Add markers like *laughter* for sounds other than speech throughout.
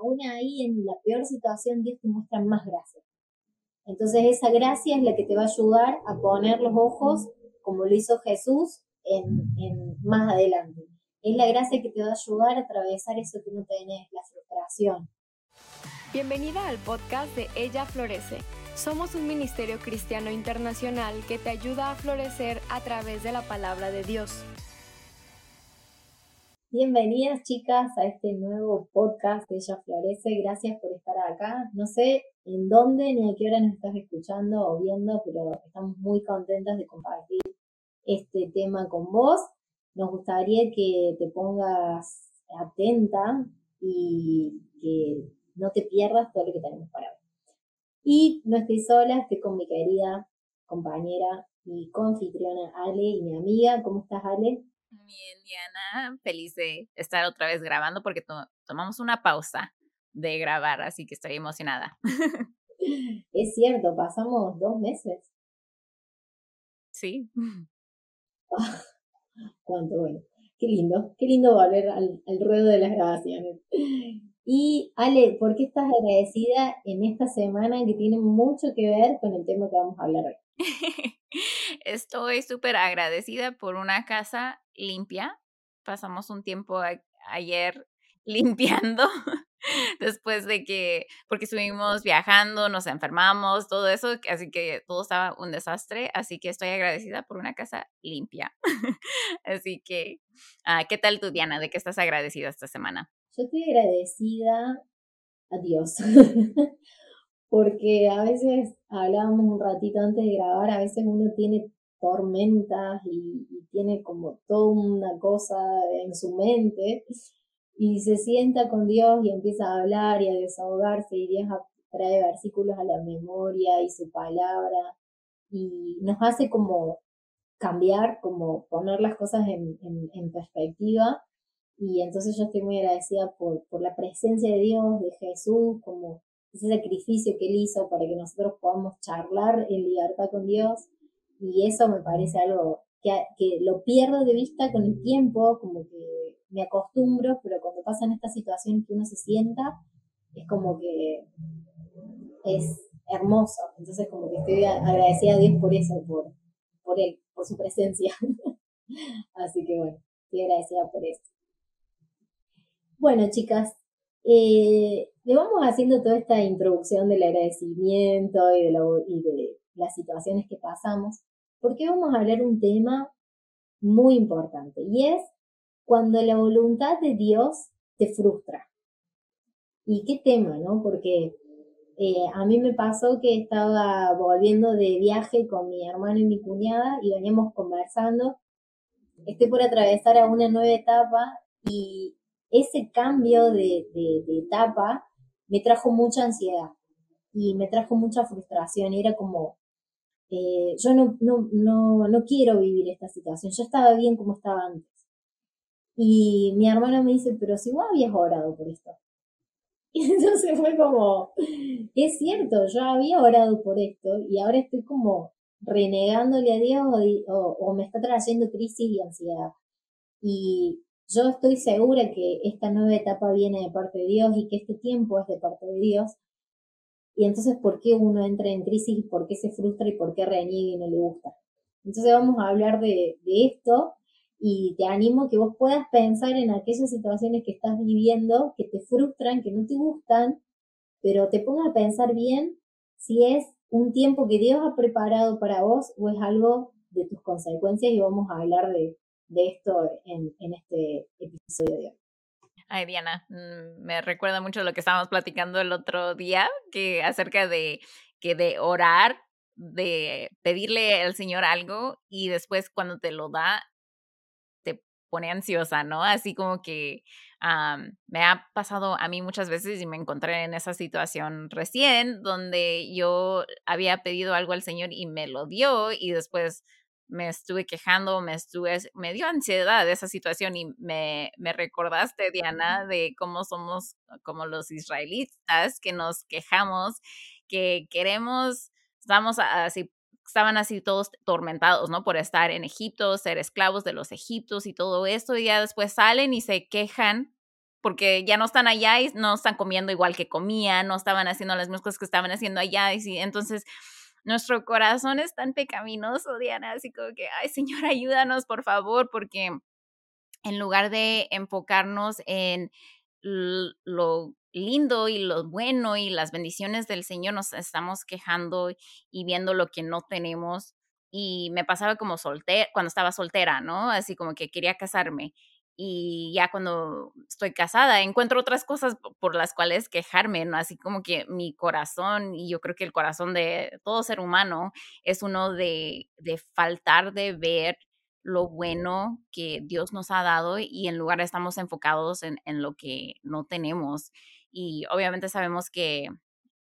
aún ahí en la peor situación Dios te muestra más gracia. Entonces esa gracia es la que te va a ayudar a poner los ojos, como lo hizo Jesús, en, en más adelante. Es la gracia que te va a ayudar a atravesar eso que no tenés, la frustración. Bienvenida al podcast de Ella Florece. Somos un ministerio cristiano internacional que te ayuda a florecer a través de la palabra de Dios. Bienvenidas chicas a este nuevo podcast de Ella Florece. Gracias por estar acá. No sé en dónde ni a qué hora nos estás escuchando o viendo, pero estamos muy contentas de compartir este tema con vos. Nos gustaría que te pongas atenta y que no te pierdas todo lo que tenemos para ver. Y no estoy sola, estoy con mi querida compañera y confitriona Ale y mi amiga. ¿Cómo estás, Ale? Bien, Diana, feliz de estar otra vez grabando porque tomamos una pausa de grabar, así que estoy emocionada. *laughs* Es cierto, pasamos dos meses. Sí. *laughs* cuánto bueno. Qué lindo, qué lindo volver al, al ruedo de las grabaciones. Y Ale, ¿por qué estás agradecida en esta semana que tiene mucho que ver con el tema que vamos a hablar hoy? *laughs* Estoy súper agradecida por una casa limpia. Pasamos un tiempo ayer *laughs* limpiando después de que, porque estuvimos viajando, nos enfermamos, todo eso, así que todo estaba un desastre, así que estoy agradecida por una casa limpia. *laughs* así que, ah, ¿qué tal tu Diana? ¿De qué estás agradecida esta semana? Yo estoy agradecida a Dios, *laughs* porque a veces hablábamos un ratito antes de grabar, a veces uno tiene tormentas y, tiene como toda una cosa en su mente y se sienta con Dios y empieza a hablar y a desahogarse y Dios trae versículos a la memoria y su palabra y nos hace como cambiar, como poner las cosas en, perspectiva y entonces yo estoy muy agradecida por, por la presencia de Dios, de Jesús, como ese sacrificio que Él hizo para que nosotros podamos charlar en libertad con Dios. Y eso me parece algo que, que lo pierdo de vista con el tiempo, como que me acostumbro, pero cuando pasan estas situaciones que uno se sienta, es como que es hermoso. Entonces como que estoy agradecida a Dios por eso, por, por Él, por su presencia. *laughs* Así que bueno, estoy agradecida por eso. Bueno, chicas, eh, le vamos haciendo toda esta introducción del agradecimiento y de, y de las situaciones que pasamos, porque vamos a hablar un tema muy importante y es cuando la voluntad de Dios te frustra. ¿Y qué tema, no? Porque eh, a mí me pasó que estaba volviendo de viaje con mi hermano y mi cuñada y veníamos conversando. Estoy por atravesar a una nueva etapa y ese cambio de, etapa me trajo mucha ansiedad y me trajo mucha frustración. Era como, eh, yo no, no, no, no quiero vivir esta situación, yo estaba bien como estaba antes. Y mi hermana me dice, pero si vos habías orado por esto. *laughs* Y entonces fue como, es cierto, yo había orado por esto y ahora estoy como renegándole a Dios o, o me está trayendo crisis y ansiedad. Y yo estoy segura que esta nueva etapa viene de parte de Dios y que este tiempo es de parte de Dios. Y entonces, ¿por qué uno entra en crisis? ¿Por qué se frustra y por qué reniega y no le gusta? Entonces vamos a hablar de, esto y te animo que vos puedas pensar en aquellas situaciones que estás viviendo, que te frustran, que no te gustan, pero te pongas a pensar bien si es un tiempo que Dios ha preparado para vos o es algo de tus consecuencias y vamos a hablar de, de esto en, en este episodio de hoy. Ay, Diana, mm, me recuerda mucho lo que estábamos platicando el otro día, que acerca de que de orar, de pedirle al Señor algo y después cuando te lo da, te pone ansiosa, ¿no? Así como que me ha pasado a mí muchas veces y me encontré en esa situación recién, donde yo había pedido algo al Señor y me lo dio y después me estuve quejando, me estuve, me dio ansiedad esa situación y me, me recordaste, Diana, de cómo somos como los israelitas, que nos quejamos, que queremos, estamos así, estaban así todos tormentados, ¿no? Por estar en Egipto, ser esclavos de los egiptos y todo esto, y ya después salen y se quejan porque ya no están allá y no están comiendo igual que comían, no estaban haciendo las mismas cosas que estaban haciendo allá. Y entonces nuestro corazón es tan pecaminoso, Diana, así como que, ay Señor, *laughs* ayúdanos, por favor, porque en lugar de enfocarnos en lo lindo y lo bueno y las bendiciones del Señor, nos estamos quejando y viendo lo que no tenemos. Y me pasaba como soltera, cuando estaba soltera, ¿no? Así como que quería casarme y ya cuando estoy casada encuentro otras cosas por las cuales quejarme, ¿no? Así como que mi corazón, y yo creo que el corazón de todo ser humano es uno de, de faltar de ver lo bueno que Dios nos ha dado y en lugar estamos enfocados en, en lo que no tenemos. Y obviamente sabemos que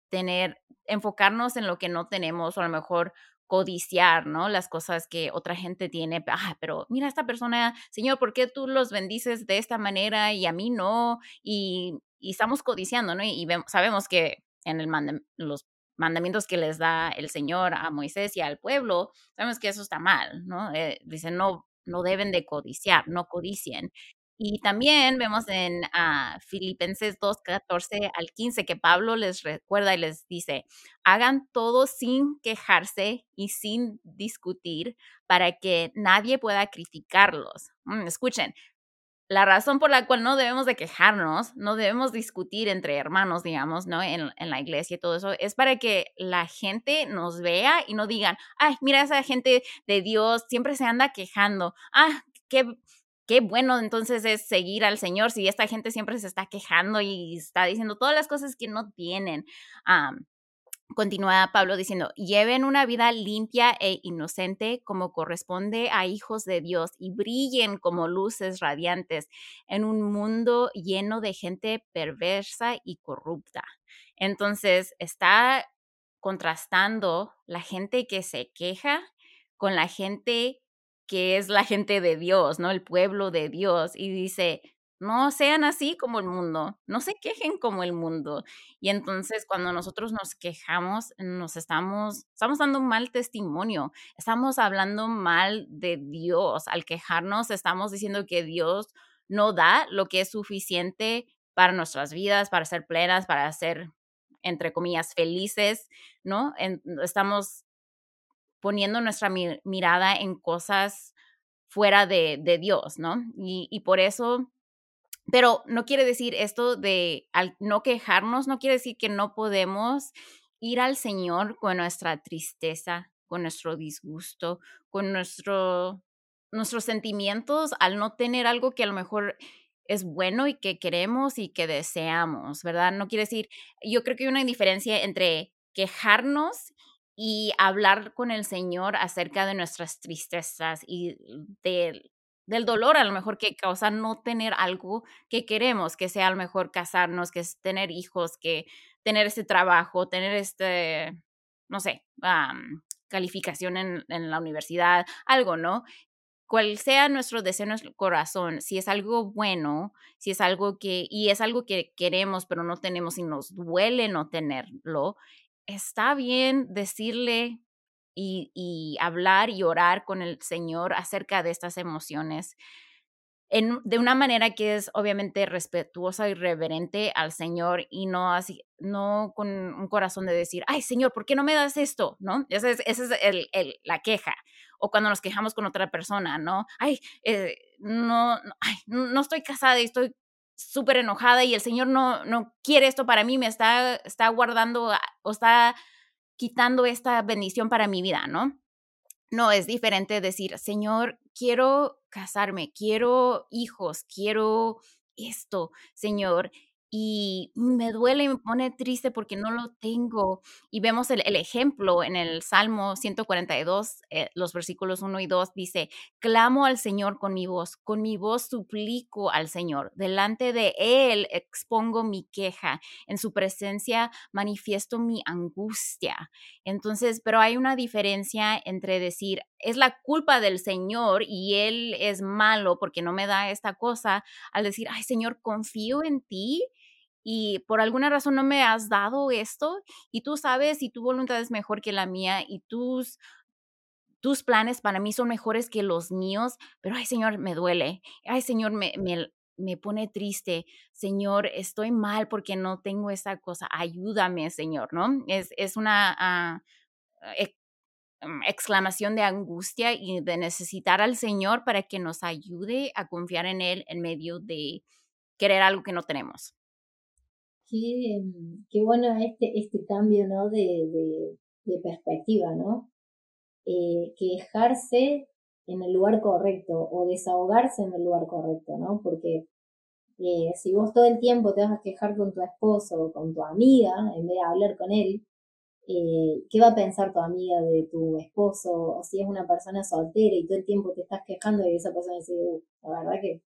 tener, enfocarnos en lo que no tenemos o a lo mejor codiciar, ¿no? Las cosas que otra gente tiene. Ah, pero mira esta persona, Señor, ¿por qué tú los bendices de esta manera y a mí no? Y, estamos codiciando, ¿no? Y, sabemos que en el los mandamientos que les da el Señor a Moisés y al pueblo, sabemos que eso está mal, ¿no? Eh, dice, no, no deben de codiciar, no codicien. Y también vemos en uh, Filipenses 2, 14 al 15 que Pablo les recuerda y les dice, hagan todo sin quejarse y sin discutir para que nadie pueda criticarlos. Mm, escuchen, la razón por la cual no debemos de quejarnos, no debemos discutir entre hermanos, digamos, ¿no? En, en, la iglesia y todo eso, es para que la gente nos vea y no digan, ay, mira esa gente de Dios, siempre se anda quejando, ah, qué qué bueno entonces es seguir al Señor si esta gente siempre se está quejando y está diciendo todas las cosas que no tienen. continúa Pablo diciendo, lleven una vida limpia e inocente como corresponde a hijos de Dios y brillen como luces radiantes en un mundo lleno de gente perversa y corrupta. Entonces está contrastando la gente que se queja con la gente que es la gente de Dios, ¿no? El pueblo de Dios. Y dice, no sean así como el mundo, no se quejen como el mundo. Y entonces cuando nosotros nos quejamos, nos estamos, estamos dando mal testimonio, estamos hablando mal de Dios. Al quejarnos, estamos diciendo que Dios no da lo que es suficiente para nuestras vidas, para ser plenas, para ser, entre comillas, felices, ¿no? estamos poniendo nuestra mirada en cosas fuera de, Dios, ¿no? Y, por eso, pero no quiere decir esto de al no quejarnos, no quiere decir que no podemos ir al Señor con nuestra tristeza, con nuestro disgusto, con nuestro, nuestros sentimientos al no tener algo que a lo mejor es bueno y que queremos y que deseamos, ¿verdad? No quiere decir, yo creo que hay una diferencia entre quejarnos y hablar con el Señor acerca de nuestras tristezas y del, dolor a lo mejor que causa no tener algo que queremos, que sea a lo mejor casarnos, que es tener hijos, que tener este trabajo, tener este, no sé, calificación en, en la universidad, algo, ¿no? cual sea nuestro deseo nuestro corazón, si es algo bueno, si es algo que, y es algo que queremos, pero no tenemos y nos duele no tenerlo, está bien decirle y, hablar y orar con el Señor acerca de estas emociones de una manera que es obviamente respetuosa y reverente al Señor y no así, no con un corazón de decir, ay Señor, ¿por qué no me das esto? ¿No? Esa es, es el, la queja. O cuando nos quejamos con otra persona, ¿no? Ay, eh, no, ay, no estoy casada y estoy súper enojada y el Señor no, no quiere esto para mí, me está, está guardando o está quitando esta bendición para mi vida, ¿no? No, es diferente decir, Señor, quiero casarme, quiero hijos, quiero esto, Señor, y me duele y me pone triste porque no lo tengo. Y vemos el, ejemplo en el Salmo 142, eh, los versículos 1 y 2, dice, clamo al Señor con mi voz, con mi voz suplico al Señor, delante de Él expongo mi queja, en su presencia manifiesto mi angustia. Entonces, pero hay una diferencia entre decir, es la culpa del Señor y Él es malo porque no me da esta cosa, al decir, ay Señor, confío en ti y por alguna razón no me has dado esto y tú sabes y tu voluntad es mejor que la mía y tus tus planes para mí son mejores que los míos, pero ay Señor, me duele, ay Señor, me, me, me pone triste, Señor, estoy mal porque no tengo esa cosa, ayúdame, Señor, ¿no? Es, es una ah, mm, exclamación de angustia y de necesitar al Señor para que nos ayude a confiar en Él en medio de querer algo que no tenemos. Qué, mm, qué bueno este, este cambio, ¿no? De, de, perspectiva, ¿no? Eh, quejarse en el lugar correcto o desahogarse en el lugar correcto, ¿no? Porque eh, si vos todo el tiempo te vas a quejar con tu esposo o con tu amiga en vez de hablar con él, eh, ¿qué va a pensar tu amiga de tu esposo? O si es una persona soltera y todo el tiempo te estás quejando y esa persona dice, uh, la verdad que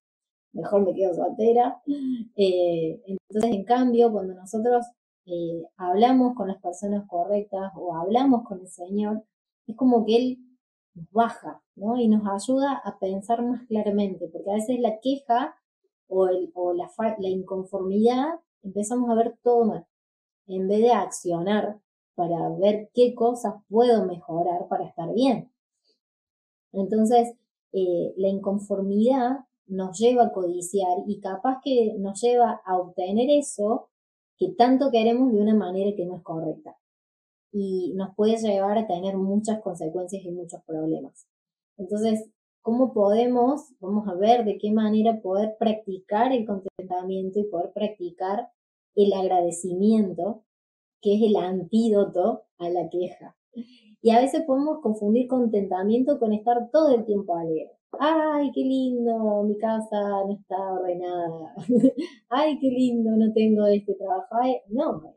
mejor me quedo soltera. Eh, entonces, en cambio, cuando nosotros hablamos con las personas correctas o hablamos con el Señor, es como que Él nos baja, ¿no? Y nos ayuda a pensar más claramente, porque a veces la queja o, el, o la, la inconformidad empezamos a ver todo mal, en vez de accionar para ver qué cosas puedo mejorar para estar bien. Entonces, eh, la inconformidad nos lleva a codiciar y capaz que nos lleva a obtener eso que tanto queremos de una manera que no es correcta y nos puede llevar a tener muchas consecuencias y muchos problemas. Entonces, ¿cómo podemos, vamos a ver de qué manera poder practicar el contentamiento y poder practicar el agradecimiento, que es el antídoto a la queja? Y a veces podemos confundir contentamiento con estar todo el tiempo alegre. Ay, qué lindo, mi casa no está ordenada. *laughs* Ay, qué lindo, no tengo este trabajo. no,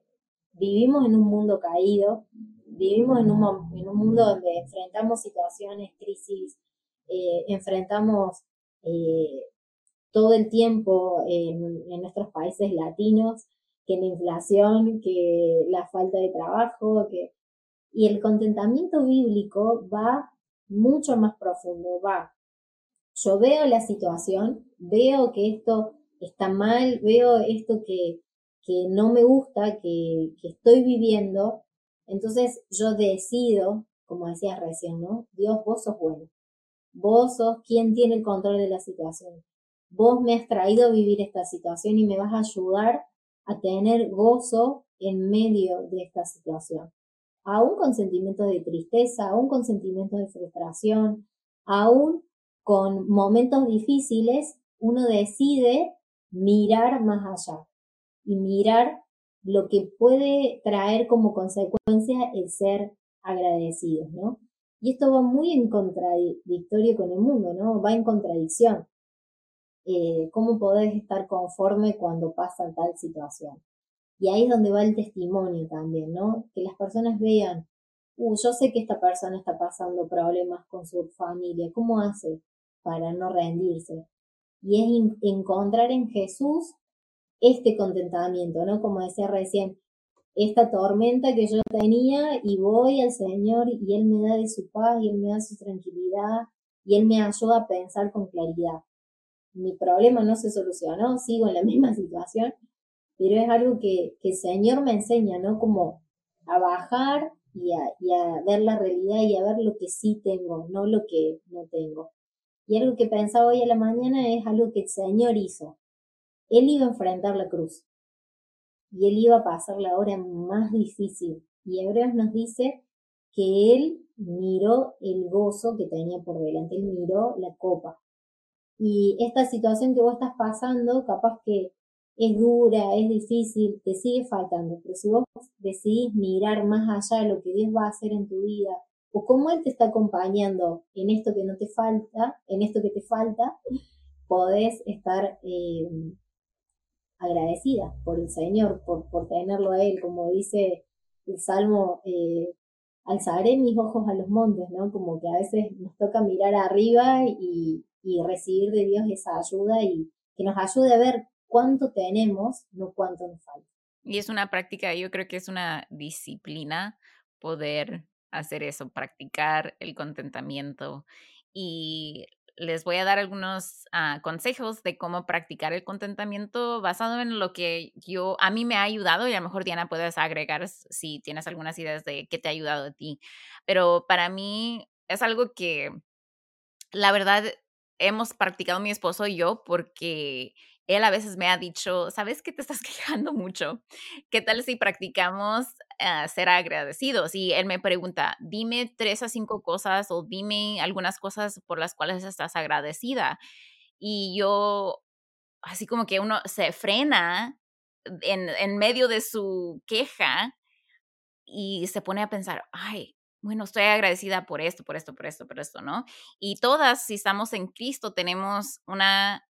vivimos en un mundo caído, vivimos en un, en un mundo donde enfrentamos situaciones, crisis, eh, enfrentamos eh, todo el tiempo en, en, nuestros países latinos, que la inflación, que la falta de trabajo, que... Y el contentamiento bíblico va mucho más profundo, va. Yo veo la situación, veo que esto está mal, veo esto que, que no me gusta, que, que estoy viviendo, entonces yo decido, como decías recién, ¿no? Dios, vos sos bueno. Vos sos quien tiene el control de la situación. Vos me has traído a vivir esta situación y me vas a ayudar a tener gozo en medio de esta situación. Aún con sentimientos de tristeza, aún con sentimientos de frustración, aún con momentos difíciles, uno decide mirar más allá y mirar lo que puede traer como consecuencia el ser agradecidos, ¿no? Y esto va muy en contradictorio con el mundo, ¿no? Va en contradicción. Eh, ¿Cómo podés estar conforme cuando pasa tal situación? Y ahí es donde va el testimonio también, ¿no? Que las personas vean, uh, yo sé que esta persona está pasando problemas con su familia, ¿cómo hace para no rendirse? Y es encontrar en Jesús este contentamiento, ¿no? Como decía recién, esta tormenta que yo tenía y voy al Señor y Él me da de su paz y Él me da su tranquilidad y Él me ayuda a pensar con claridad. Mi problema no se solucionó, sigo en la *laughs* misma situación, pero es algo que, que el Señor me enseña, ¿no? Como a bajar y a, y a ver la realidad y a ver lo que sí tengo, no lo que no tengo. Y algo que pensaba hoy a la mañana es algo que el Señor hizo. Él iba a enfrentar la cruz y él iba a pasar la hora más difícil. Y Hebreos nos dice que él miró el gozo que tenía por delante, él miró la copa. Y esta situación que vos estás pasando, capaz que es dura, es difícil, te sigue faltando, pero si vos decidís mirar más allá de lo que Dios va a hacer en tu vida, o cómo Él te está acompañando en esto que no te falta, en esto que te falta, podés estar eh, agradecida por el Señor, por, tenerlo a Él, como dice el Salmo, eh, alzaré mis ojos a los montes, ¿no? Como que a veces nos toca mirar arriba y, y recibir de Dios esa ayuda y que nos ayude a ver cuánto tenemos, no cuánto nos falta. Y es una práctica, yo creo que es una disciplina poder hacer eso, practicar el contentamiento. Y les voy a dar algunos ah, consejos de cómo practicar el contentamiento basado en lo que yo, a mí me ha ayudado y a lo mejor Diana puedes agregar si tienes algunas ideas de qué te ha ayudado a ti. Pero para mí es algo que la verdad hemos practicado mi esposo y yo porque él a veces me ha dicho, ¿sabes que te estás *laughs* quejando mucho? ¿Qué tal si practicamos uh, ser agradecidos? Y él me pregunta, dime tres a cinco cosas o dime algunas cosas por las cuales estás agradecida. Y yo, así como que uno se frena en, en medio de su queja y se pone a pensar, ay, bueno, estoy agradecida por esto, por esto, por esto, por esto, ¿no? Y todas, si estamos en Cristo, tenemos una,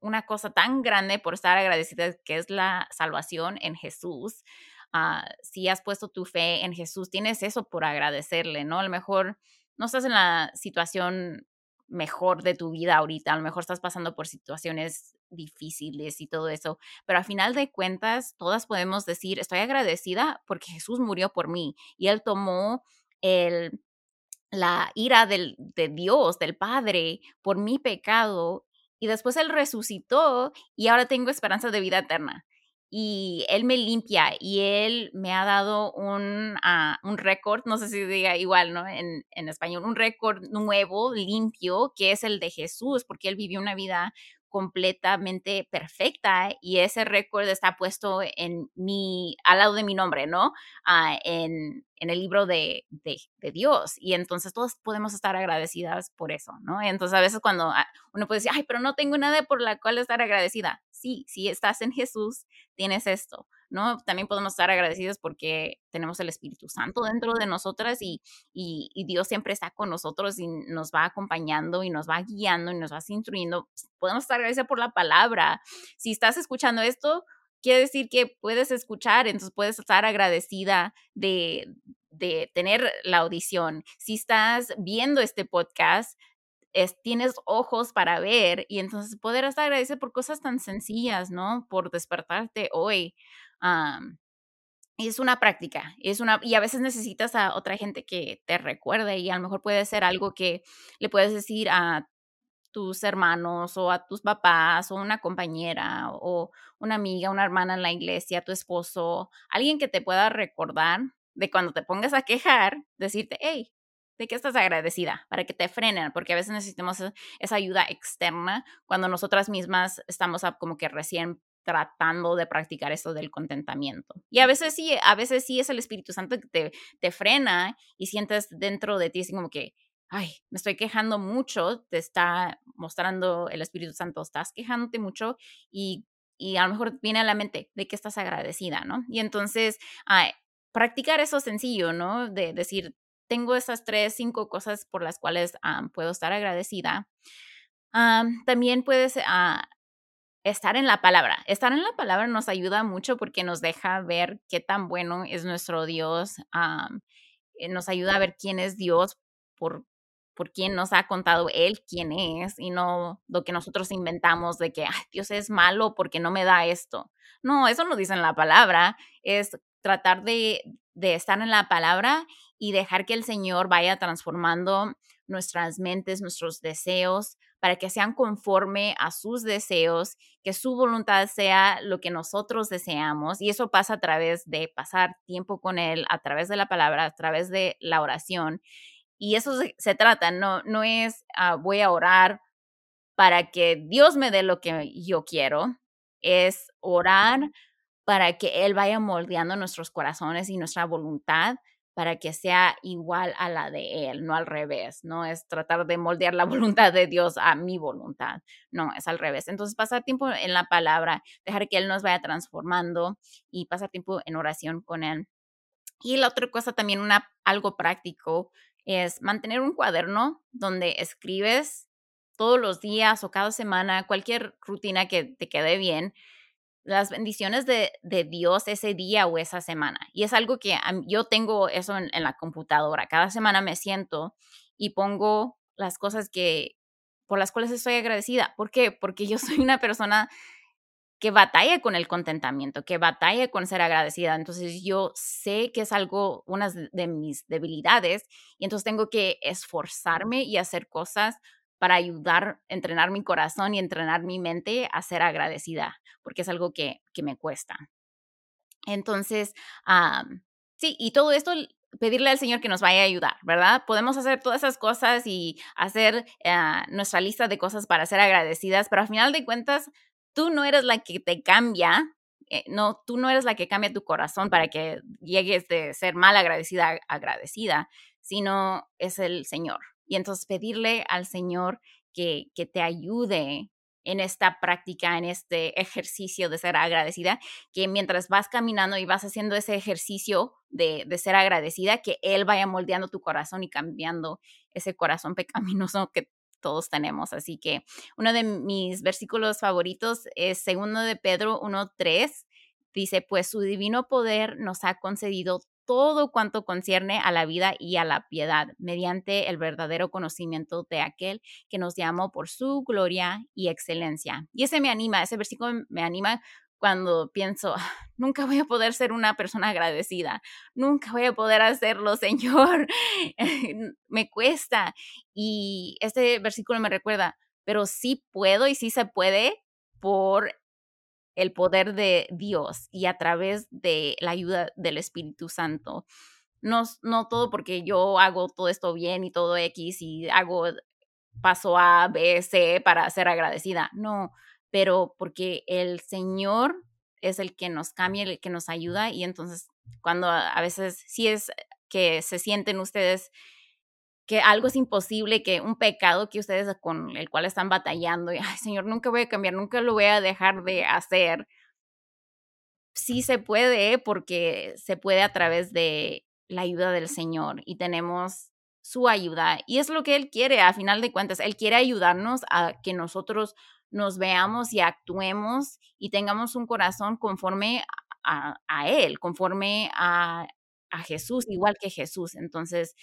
una cosa tan grande por estar agradecidas, que es la salvación en Jesús. Ah, si has puesto tu fe en Jesús, tienes eso por agradecerle, ¿no? A lo mejor no estás en la situación mejor de tu vida ahorita, a lo mejor estás pasando por situaciones difíciles y todo eso, pero al final de cuentas, todas podemos decir, estoy agradecida porque Jesús murió por mí y Él tomó el, la ira del, de Dios, del Padre, por mi pecado y después Él resucitó y ahora tengo esperanza de vida eterna y él me limpia y él me ha dado un, uh, un récord, no sé si diga igual, ¿no? En, en español, un récord nuevo, limpio, que es el de Jesús, porque él vivió una vida completamente perfecta y ese récord está puesto en mi, al lado de mi nombre, ¿no? Uh, en, en, el libro de, de, de, Dios. Y entonces todos podemos estar agradecidas por eso, ¿no? Entonces a veces cuando ah, uno puede decir, ay, pero no tengo nada por la cual estar agradecida sí, si estás en Jesús, tienes esto, ¿no? También podemos estar agradecidos porque tenemos el Espíritu Santo dentro de nosotras y, Dios siempre está con nosotros y nos va acompañando y nos va guiando y nos va instruyendo. Podemos estar agradecidos por la palabra. Si estás escuchando esto, quiere decir que puedes escuchar, entonces puedes estar agradecida de, de tener la audición. Si estás viendo este podcast, tienes ojos para ver y entonces poder estar agradecido por cosas tan sencillas, ¿no? Por despertarte hoy. es una práctica, es una, y a veces necesitas a otra gente que te recuerde y a lo mejor puede ser algo que le puedes decir a tus hermanos o a tus papás o una compañera o una amiga, una hermana en la iglesia, tu esposo, alguien que te pueda recordar de cuando te pongas a quejar, decirte, hey, de qué estás agradecida, para que te frenen, porque a veces necesitamos e, esa ayuda externa cuando nosotras mismas estamos como que recién tratando de practicar eso del contentamiento. Y a veces sí, a veces sí es el Espíritu Santo que te, te frena y sientes dentro de ti así como que, ay, me estoy quejando mucho, te está mostrando el Espíritu Santo, estás quejándote mucho y, y a lo mejor viene a la mente de que estás agradecida, ¿no? Y entonces, ay, practicar eso sencillo, ¿no? De decir, tengo esas tres, cinco cosas por las cuales puedo estar agradecida. también puedes ah, estar en la palabra. Estar en la palabra nos ayuda mucho porque nos deja ver qué tan bueno es nuestro Dios. Eh, nos ayuda a ver quién es Dios por, por quién nos ha contado Él quién es y no lo que nosotros inventamos de que Dios es malo porque no me da esto. No, eso no dice en la palabra. Es tratar de, de estar en la palabra y dejar que el Señor vaya transformando nuestras mentes, nuestros deseos, para que sean conforme a sus deseos, que su voluntad sea lo que nosotros deseamos. Y eso pasa a través de pasar tiempo con Él, a través de la palabra, a través de la oración. Y eso se, trata, no, no es ah, voy a orar para que Dios me dé lo que yo quiero, es orar para que Él vaya moldeando nuestros corazones y nuestra voluntad para que sea igual a la de Él, no al revés, no es tratar de moldear la *laughs* voluntad de Dios a mi voluntad, no, es al revés. Entonces, pasar tiempo en la palabra, dejar que Él nos vaya transformando y pasar tiempo en oración con Él. Y la otra cosa también, una, algo práctico, es mantener un cuaderno donde escribes todos los días o cada semana, cualquier rutina que te quede bien, las bendiciones de, de, Dios ese día o esa semana. Y es algo que yo tengo eso en, la computadora. Cada semana me siento y pongo las cosas que por las cuales estoy agradecida. ¿Por qué? Porque yo *laughs* soy una persona que batalla con el contentamiento, que batalla con ser agradecida. Entonces yo sé que es algo, una de mis debilidades, y entonces tengo que esforzarme y hacer cosas para ayudar, entrenar mi corazón y entrenar mi mente a ser agradecida, porque es algo que, me cuesta. Entonces, sí, y todo esto pedirle al Señor que nos vaya a ayudar, ¿verdad? Podemos hacer todas esas cosas y hacer ah, nuestra lista de cosas para ser agradecidas, pero al final de cuentas, tú no eres la que te cambia, eh, no, tú no eres la que cambia tu corazón para que llegues de ser mal agradecida a agradecida, sino es el Señor. Y entonces pedirle al Señor que, que te ayude en esta práctica, en este ejercicio de ser agradecida, que mientras vas caminando y vas haciendo ese ejercicio de, de, ser agradecida, que Él vaya moldeando tu corazón y cambiando ese corazón *laughs* pecaminoso que todos tenemos. Así que uno de mis versículos favoritos es segundo de Pedro 1.3. Dice, pues su divino poder nos ha concedido todo cuanto concierne a la vida y a la piedad, mediante el verdadero conocimiento de aquel que nos llamó por su gloria y excelencia. Y ese me anima, ese versículo me anima cuando pienso, *laughs* nunca voy a poder ser una persona agradecida, nunca voy a poder hacerlo, *laughs* Señor, *laughs* me cuesta. Y este versículo me recuerda, pero sí puedo y sí se puede por el poder de Dios y a través de la ayuda del Espíritu Santo. No, no todo porque yo hago todo esto bien y todo X y hago paso A, B, C para ser agradecida. No, pero porque el Señor es el que nos cambia, el que nos ayuda y entonces cuando a, veces sí es que se sienten ustedes que algo es imposible, que un pecado que ustedes con el cual están batallando, y, ay Señor, nunca voy a cambiar, nunca lo voy a dejar de hacer. Sí se puede porque se puede a través de la ayuda del Señor y tenemos su ayuda y es lo que Él quiere, a final de cuentas, Él quiere ayudarnos a que nosotros nos veamos y actuemos y tengamos un corazón conforme a, Él, conforme a, a Jesús, igual que Jesús. Entonces,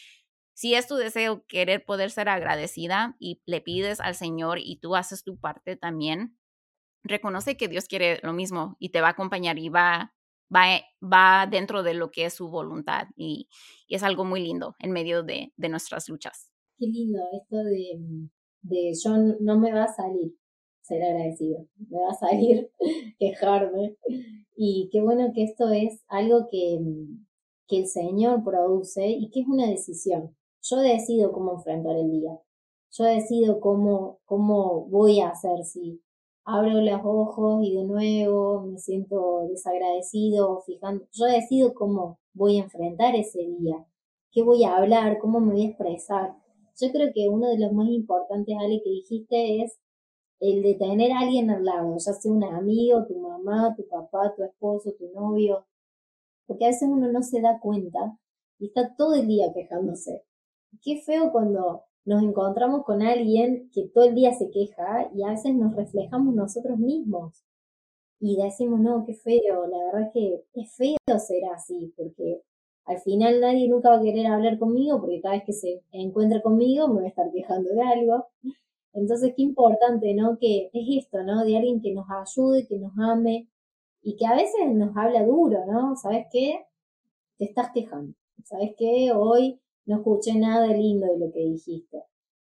si es tu deseo querer poder ser agradecida y le pides al Señor y tú haces tu parte también, reconoce que Dios quiere lo mismo y te va a acompañar y va, va, va dentro de lo que es su voluntad y, es algo muy lindo en medio de, de, nuestras luchas. Qué lindo esto de, de yo no me va a salir, ser agradecido, me va a salir *laughs* quejarme. Y qué bueno que esto es algo que, que el Señor produce y que es una decisión. Yo decido cómo enfrentar el día. Yo decido cómo, cómo voy a hacer si abro los ojos y de nuevo me siento desagradecido, fijando. Yo decido cómo voy a enfrentar ese día, qué voy a hablar, cómo me voy a expresar. Yo creo que uno de los más importantes, Ale, que dijiste es el de tener a alguien al lado, ya sea un amigo, tu mamá, tu papá, tu esposo, tu novio, porque a veces uno no se da cuenta y está todo el día quejándose. Qué feo cuando nos encontramos con alguien que todo el día se queja y a veces nos reflejamos nosotros mismos y decimos, no, qué feo, la verdad es que es feo ser así, porque al final nadie nunca va a querer hablar conmigo porque cada vez que se encuentra conmigo me va a estar quejando de algo entonces, qué importante, ¿no? Que es esto, ¿no? De alguien que nos ayude, que nos ame y que a veces nos habla duro, ¿no? ¿Sabes qué? Te estás quejando. ¿Sabes qué? Hoy no escuché nada lindo de lo que dijiste.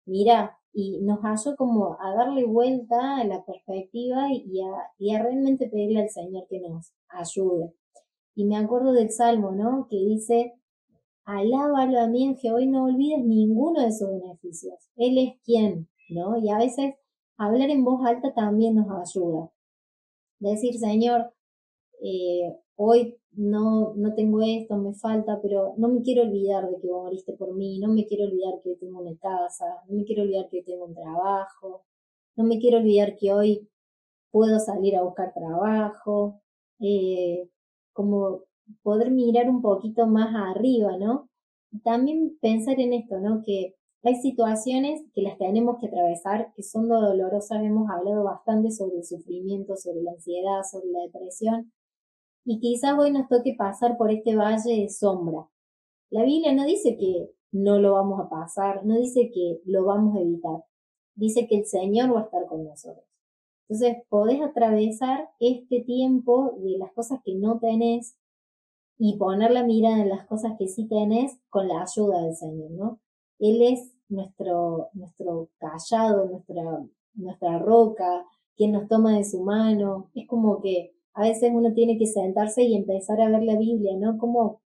Mira, y nos ayudó como a darle vuelta a la perspectiva y a, realmente pedirle al Señor que nos ayude. Y me acuerdo del Salmo, ¿no? Que dice, alábalo a mí en Jehová y no olvides ninguno de sus beneficios. Él es quien ¿no? Y a veces hablar en voz alta también nos ayuda. Decir, Señor, eh, hoy no, no tengo esto, me falta, pero no me quiero olvidar de que vos moriste por mí, no me quiero olvidar que hoy tengo una casa, no me quiero olvidar que hoy tengo un trabajo, no me quiero olvidar que hoy puedo salir a buscar trabajo, eh, como poder mirar un poquito más arriba, ¿no? También pensar en esto, ¿no? Que hay situaciones que las tenemos que atravesar, que son dolorosas. Hemos hablado bastante sobre el sufrimiento, sobre la ansiedad, sobre la depresión. Y quizás hoy nos toque pasar por este valle de sombra. La Biblia no dice que no lo vamos a pasar, no dice que lo vamos a evitar. Dice que el Señor va a estar con nosotros. Entonces, podés atravesar este tiempo de las cosas que no tenés y poner la mirada en las cosas que sí tenés con la ayuda del Señor, ¿no? Él es nuestro, nuestro callado, nuestra, nuestra roca, quien nos toma de su mano. Es como que a veces uno tiene que sentarse y empezar a ver la Biblia, ¿no? Cómo,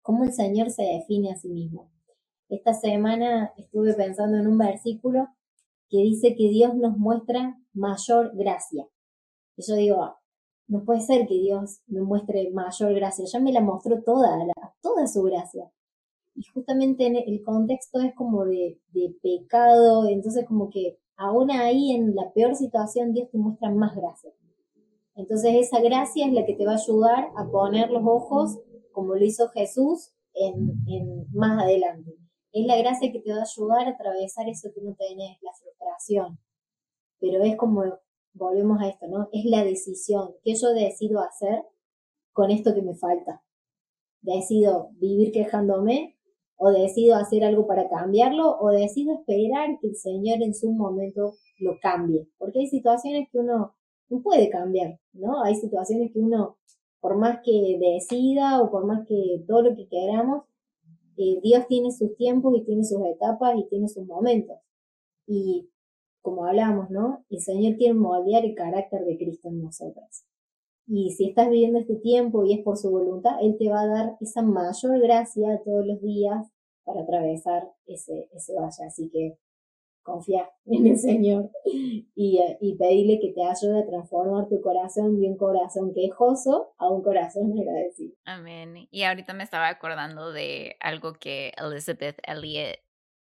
cómo el Señor se define a sí mismo. Esta semana estuve pensando en un versículo que dice que Dios nos muestra mayor gracia. Y yo digo, no puede ser que Dios me muestre mayor gracia, ya me la mostró toda, toda su gracia. Y justamente en el contexto es como de, de pecado, entonces como que aún ahí en la peor situación Dios te muestra más gracia. Entonces esa gracia es la que te va a ayudar a poner los ojos, como lo hizo Jesús, en, en más adelante. Es la gracia que te va a ayudar a atravesar eso que no tenés, la frustración. Pero es como, volvemos a esto, ¿no? Es la decisión. ¿Qué yo decido hacer con esto que me falta? ¿Decido vivir quejándome? ¿O decido hacer algo para cambiarlo? ¿O decido esperar que el Señor en su momento lo cambie? Porque hay situaciones que uno no puede cambiar, ¿no? Hay situaciones que uno, por más que decida o por más que todo lo que queramos, eh, Dios tiene sus tiempos y tiene sus etapas y tiene sus momentos. Y como hablamos, ¿no? El Señor quiere moldear el carácter de Cristo en nosotras. Y si estás viviendo este tiempo y es por su voluntad, Él te va a dar esa mayor gracia todos los días para atravesar ese, ese valle. Así que confía *laughs* en el Señor y, y pedirle que te ayude a transformar tu corazón de un corazón quejoso a un corazón agradecido. Amén. Y ahorita me estaba acordando de algo que Elizabeth Elliot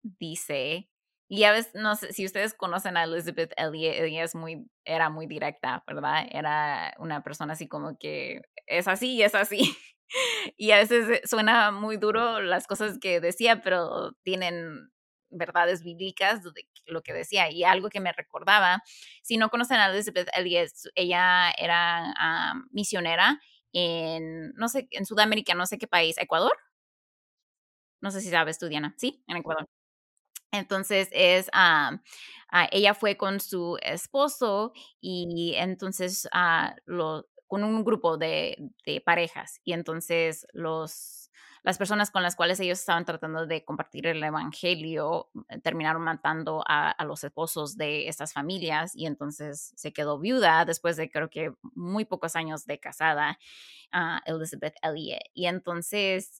dice. Y ya ves, no sé si ustedes conocen a Elizabeth Elliot, ella es muy, era muy directa, ¿verdad? Era una persona así como que es así y es así. *laughs* Y a veces suena muy duro las cosas que decía, pero tienen verdades bíblicas de lo que decía y algo que me recordaba. Si no conocen a Elizabeth Elliot, ella era misionera en, no sé, en Sudamérica, no sé qué país, Ecuador. No sé si sabes tú, Diana. Sí, en Ecuador. Entonces es, ella fue con su esposo y entonces con un grupo de parejas y entonces los las personas con las cuales ellos estaban tratando de compartir el Evangelio eh, terminaron matando a, los esposos de estas familias y entonces se quedó viuda después de creo que muy pocos años de casada, uh, Elizabeth Elliot. Y entonces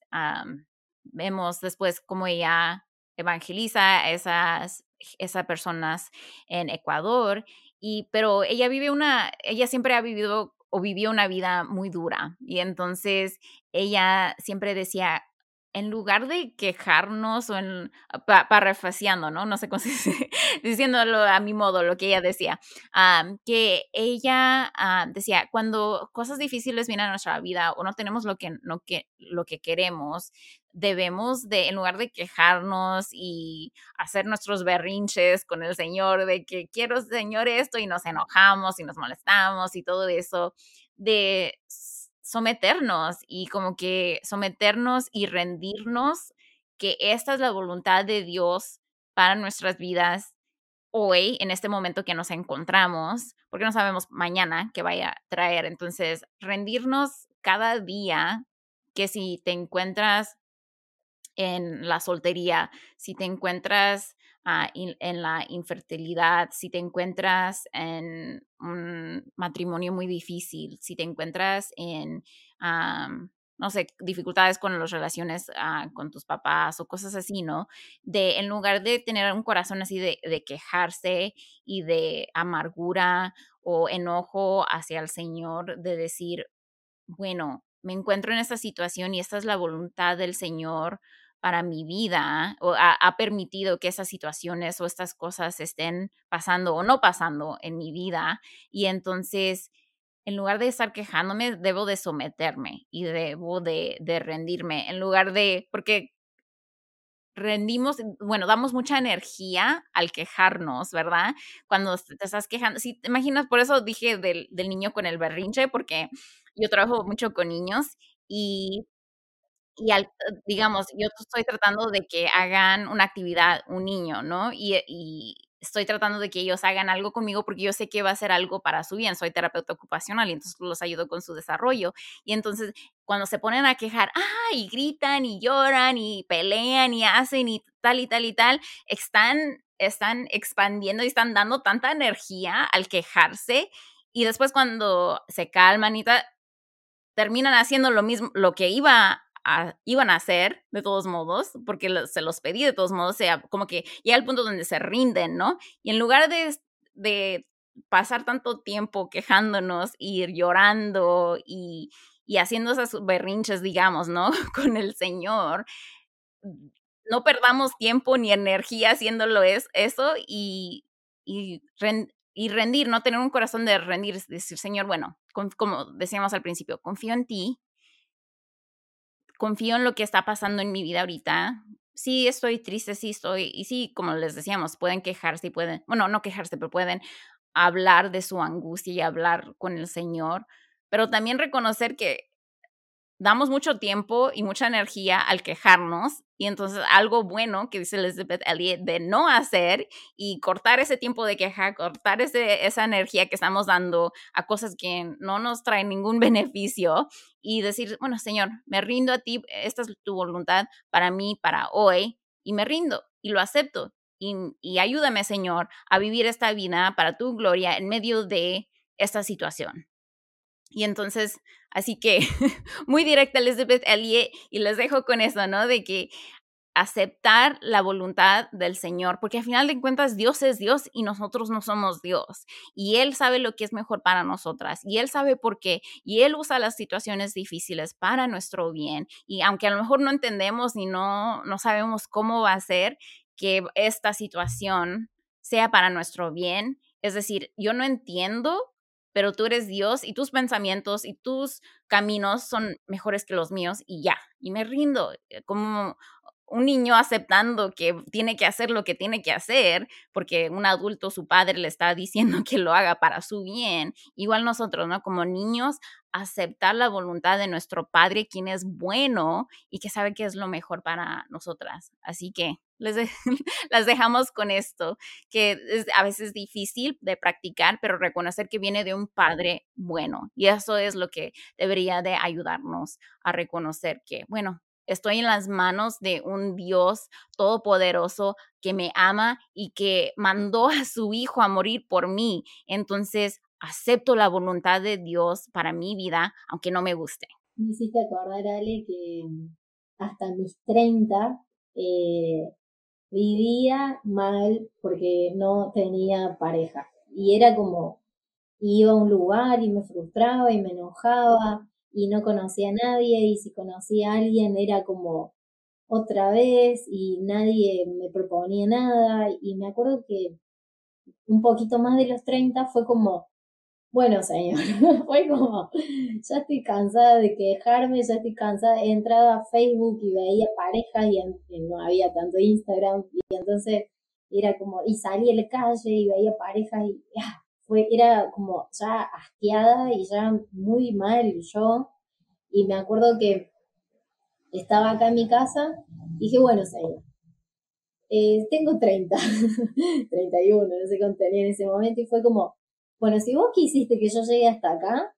vemos después cómo ella evangeliza a esas, esas personas en Ecuador. Y, pero ella vive una, ella siempre ha vivido o vivió una vida muy dura. Y entonces ella siempre decía, en lugar de quejarnos o en ah, parafraseando, ¿no? No sé cómo *laughs* se dice, diciéndolo a mi modo, lo que ella decía, que ella ah, decía, cuando cosas difíciles vienen a nuestra vida o no tenemos lo que, no que, lo que queremos, debemos de, en lugar de quejarnos y hacer nuestros berrinches con el Señor, de que quiero, Señor, esto, y nos enojamos y nos molestamos y todo eso, de someternos y como que someternos y rendirnos que esta es la voluntad de Dios para nuestras vidas hoy, en este momento que nos encontramos, porque no sabemos mañana qué vaya a traer. Entonces, rendirnos cada día que si te encuentras en la soltería, si te encuentras ah, en la infertilidad, si te encuentras en un matrimonio muy difícil, si te encuentras en, no sé, dificultades con las relaciones ah, con tus papás o cosas así, ¿no? De en lugar de tener un corazón así de, de quejarse y de amargura o enojo hacia el Señor, de decir, bueno, me encuentro en esta situación y esta es la voluntad del Señor para mi vida o ha, permitido que esas situaciones o estas cosas estén pasando o no pasando en mi vida. Y entonces, en lugar de estar quejándome, debo de someterme y debo de, rendirme, en lugar de, porque rendimos, bueno, damos mucha energía al quejarnos, ¿verdad? Cuando te estás quejando, si te imaginas, por eso dije del, del niño con el berrinche, porque yo trabajo mucho con niños y y al, eh, digamos, yo estoy tratando de que hagan una actividad, un niño, ¿no? Y, y, estoy tratando de que ellos hagan algo conmigo porque yo sé que va a ser algo para su bien. Soy terapeuta ocupacional y entonces los ayudo con su desarrollo. Y entonces, cuando se ponen a quejar, ¡ah! Y gritan y lloran y pelean y hacen y tal y tal y tal, están, están expandiendo y están dando tanta energía al quejarse. Y después cuando se calman y tal, terminan haciendo lo mismo, lo que iba iban a hacer de todos modos, porque se los pedí de todos modos, sea, como que ya al punto donde se rinden, ¿no? Y en lugar de, de pasar tanto tiempo quejándonos y llorando y, y haciendo esas berrinches, digamos, ¿no? *laughs* Con el Señor, no perdamos tiempo ni energía haciéndolo es, eso y, y, rendir, no tener un corazón de rendir, decir, Señor, bueno, como decíamos al principio, confío en ti, confío en lo que está pasando en mi vida ahorita. Sí, estoy triste, sí estoy, y sí, como les decíamos, pueden quejarse y pueden, bueno, no quejarse, pero pueden hablar de su angustia y hablar con el Señor, pero también reconocer que damos mucho tiempo y mucha energía al quejarnos y entonces algo bueno que dice Elizabeth Elliot de no hacer y cortar ese tiempo de queja, cortar ese, esa energía que estamos dando a cosas que no nos traen ningún *laughs* beneficio y decir, bueno, Señor, me rindo a ti, esta es tu voluntad para mí, para hoy y me rindo y lo acepto y, y ayúdame, Señor, a vivir esta vida para tu gloria en medio de esta situación. Y entonces, así que *laughs* muy directa Elizabeth Elliot y les dejo con eso, ¿no? De que aceptar la voluntad del Señor, porque al final de cuentas Dios es Dios y nosotros no somos Dios. Y Él sabe lo que es mejor para nosotras y Él sabe por qué. Y Él usa las situaciones difíciles para nuestro bien. Y aunque a lo mejor no entendemos ni no, no sabemos cómo va a ser que esta situación sea para nuestro bien, es decir, yo no entiendo pero tú eres Dios y tus pensamientos y tus caminos son mejores que los míos y ya, y me rindo, eh, como un niño aceptando que tiene que hacer lo que tiene que hacer porque un adulto, su padre, le está diciendo *laughs* que lo haga para su bien. Igual nosotros, ¿no? Como niños, aceptar la voluntad de nuestro padre, quien es bueno y que sabe que es lo mejor para nosotras. Así que les *laughs* las dejamos con esto, que es a veces difícil de practicar, pero reconocer que viene de un padre bueno. Y eso es lo que debería de ayudarnos a reconocer que, bueno, Estoy en las manos de un Dios todopoderoso que me ama y que mandó a su Hijo a morir por mí. Entonces, acepto la voluntad de Dios para mi vida, aunque no me guste. Me hiciste acordar, Ale, que hasta mis 30 eh, vivía mal porque no tenía pareja. Y era como, iba a un lugar y me frustraba y me enojaba y no conocía a nadie y si conocía a alguien era como otra vez y nadie me proponía nada y me acuerdo que un poquito más de los 30 fue como, bueno señor, *laughs* fue como, ya estoy cansada de quejarme, ya estoy cansada, he entrado a Facebook y veía parejas y, no había tanto Instagram y entonces era como, y salí a la calle y veía parejas y ah, fue, era como ya asqueada y ya muy mal yo. Y me acuerdo que estaba acá en mi casa y dije, bueno, señor, eh, tengo 30, 31, *laughs* no sé cuánto tenía en ese momento, y fue como, bueno, si vos quisiste que yo llegue hasta acá,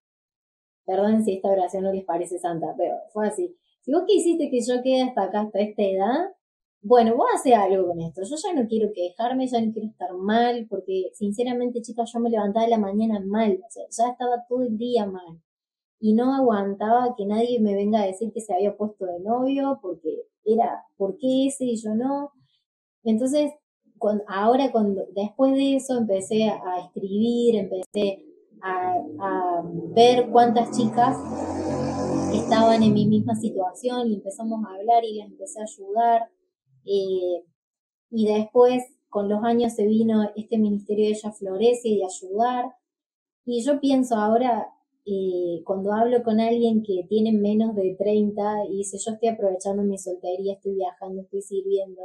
perdón si esta oración no les parece santa, pero fue así, si vos quisiste que yo quede hasta acá, hasta esta edad, bueno, voy a hacer algo con esto. Yo ya no quiero quejarme, ya no quiero estar mal, porque sinceramente, chicas, yo me levantaba de la mañana mal, o sea, ya estaba todo el día mal. Y no aguantaba que nadie me venga a decir que se había puesto de novio, porque era, ¿por qué ese y yo no? Entonces, cuando, ahora, cuando, después de eso, empecé a escribir, empecé a, a ver cuántas chicas estaban en mi misma situación y empezamos a hablar y les empecé a ayudar eh, y después, con los años, se vino este ministerio de Ella Florece y de ayudar. Y yo pienso ahora, eh, cuando hablo con alguien que tiene menos de 30 y dice, yo estoy aprovechando mi soltería, estoy viajando, estoy sirviendo,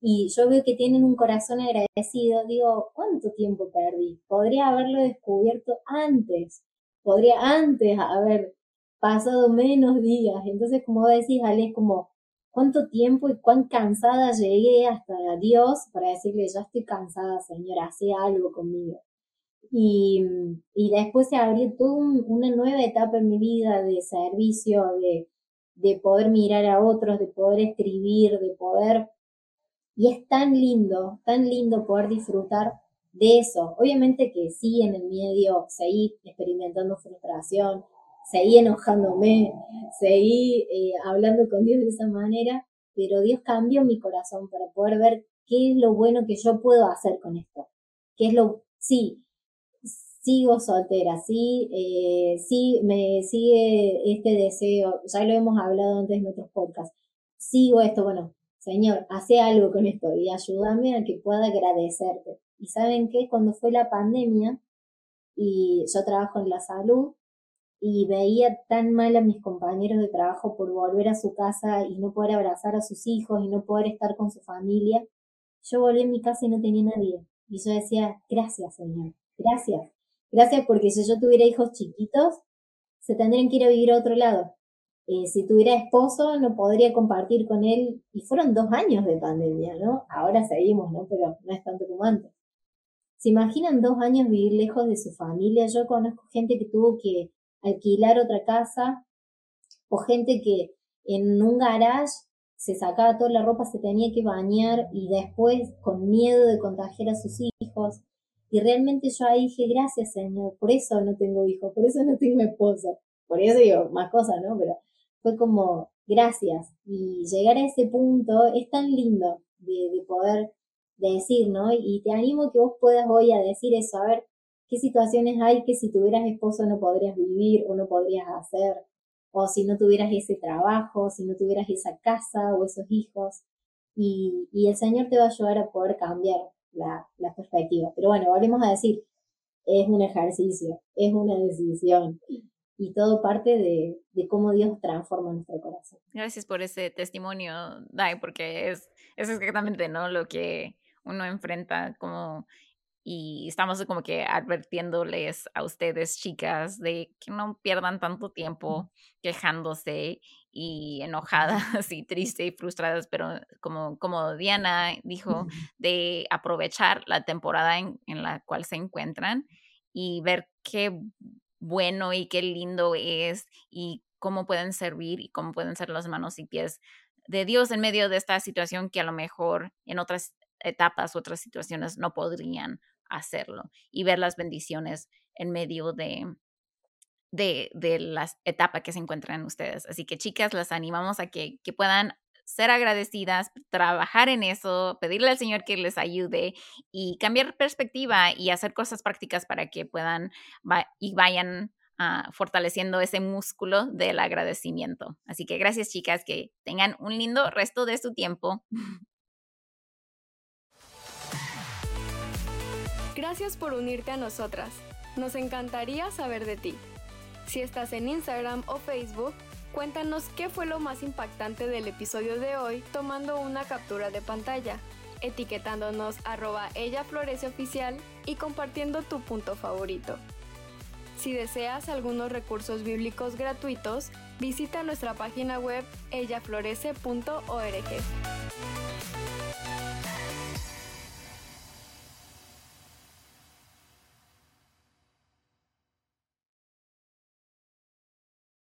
y yo veo que tienen un corazón agradecido, digo, ¿cuánto tiempo perdí? Podría haberlo descubierto antes, podría antes haber pasado menos días. Entonces, como decís, Ale, es como cuánto tiempo y cuán cansada llegué hasta Dios para decirle, ya estoy cansada, Señora, hace algo conmigo. Y, y después se abrió toda una nueva etapa en mi vida de servicio, de, de poder mirar a otros, de poder escribir, de poder... Y es tan lindo, tan lindo poder disfrutar de eso. Obviamente que sí, en el medio seguí experimentando frustración, seguí enojándome, seguí eh, hablando con Dios de esa manera, pero Dios cambió mi corazón para poder ver qué es lo bueno que yo puedo hacer con esto. Qué es lo, sí, sigo soltera, sí, eh, sí, me sigue este deseo, ya lo hemos hablado antes en otros podcasts, sigo esto, bueno, Señor, hace algo con esto y ayúdame a que pueda agradecerte. Y saben qué, cuando fue la pandemia y yo trabajo en la salud y veía tan mal a mis compañeros de trabajo por volver a su casa y no poder abrazar a sus hijos y no poder estar con su familia, yo volví a mi casa y no tenía nadie. Y yo decía, gracias Señor, gracias. Gracias porque si yo tuviera hijos chiquitos, se tendrían que ir a vivir a otro lado. Eh, si tuviera esposo, no podría compartir con él. Y fueron dos años de pandemia, ¿no? Ahora seguimos, ¿no? Pero no es tanto como antes. ¿Se imaginan dos años vivir lejos de su familia? Yo conozco gente que tuvo que alquilar otra casa o gente que en un garage se sacaba toda la ropa, se tenía que bañar y después con miedo de contagiar a sus hijos. Y realmente yo ahí dije, gracias Señor, por eso no tengo hijos, por eso no tengo esposo. Por eso digo, más cosas, ¿no? Pero fue como, gracias. Y llegar a ese punto es tan lindo de, de poder decir, ¿no? Y te animo que vos puedas hoy a decir eso, a ver qué situaciones hay que si tuvieras esposo no podrías vivir o no podrías hacer, o si no tuvieras ese trabajo, si no tuvieras esa casa o esos hijos. Y, y el Señor te va a ayudar a poder cambiar la, la perspectiva. Pero bueno, volvemos a decir, es un ejercicio, es una decisión y todo parte de, de, cómo Dios transforma nuestro corazón. Gracias por ese testimonio, Dai, porque es, es exactamente ¿no? lo que uno enfrenta como y estamos como que advirtiéndoles a ustedes, chicas, de que no pierdan tanto tiempo quejándose y enojadas *laughs* y tristes y frustradas, pero como, como Diana dijo, de aprovechar la temporada en, en la cual se encuentran y ver qué bueno y qué lindo es y cómo pueden servir y cómo pueden ser las manos y pies de Dios en medio de esta situación que a lo mejor en otras etapas, otras situaciones no podrían hacerlo y ver las bendiciones en medio de, de, de las etapas que se encuentran en ustedes. Así que chicas, las animamos a que, que puedan ser agradecidas, trabajar en eso, pedirle al Señor que les ayude y cambiar perspectiva y hacer cosas prácticas para que puedan y vayan ah, fortaleciendo ese músculo del agradecimiento. Así que gracias chicas, que tengan un lindo resto de su tiempo. *laughs* Gracias por unirte a nosotras. Nos encantaría saber de ti. Si estás en Instagram o Facebook, Cuéntanos qué fue lo más impactante del episodio de hoy tomando una captura de pantalla, etiquetándonos arroba ella oficial y compartiendo tu punto favorito. Si deseas algunos recursos bíblicos gratuitos, visita nuestra página web ellaflorece.org.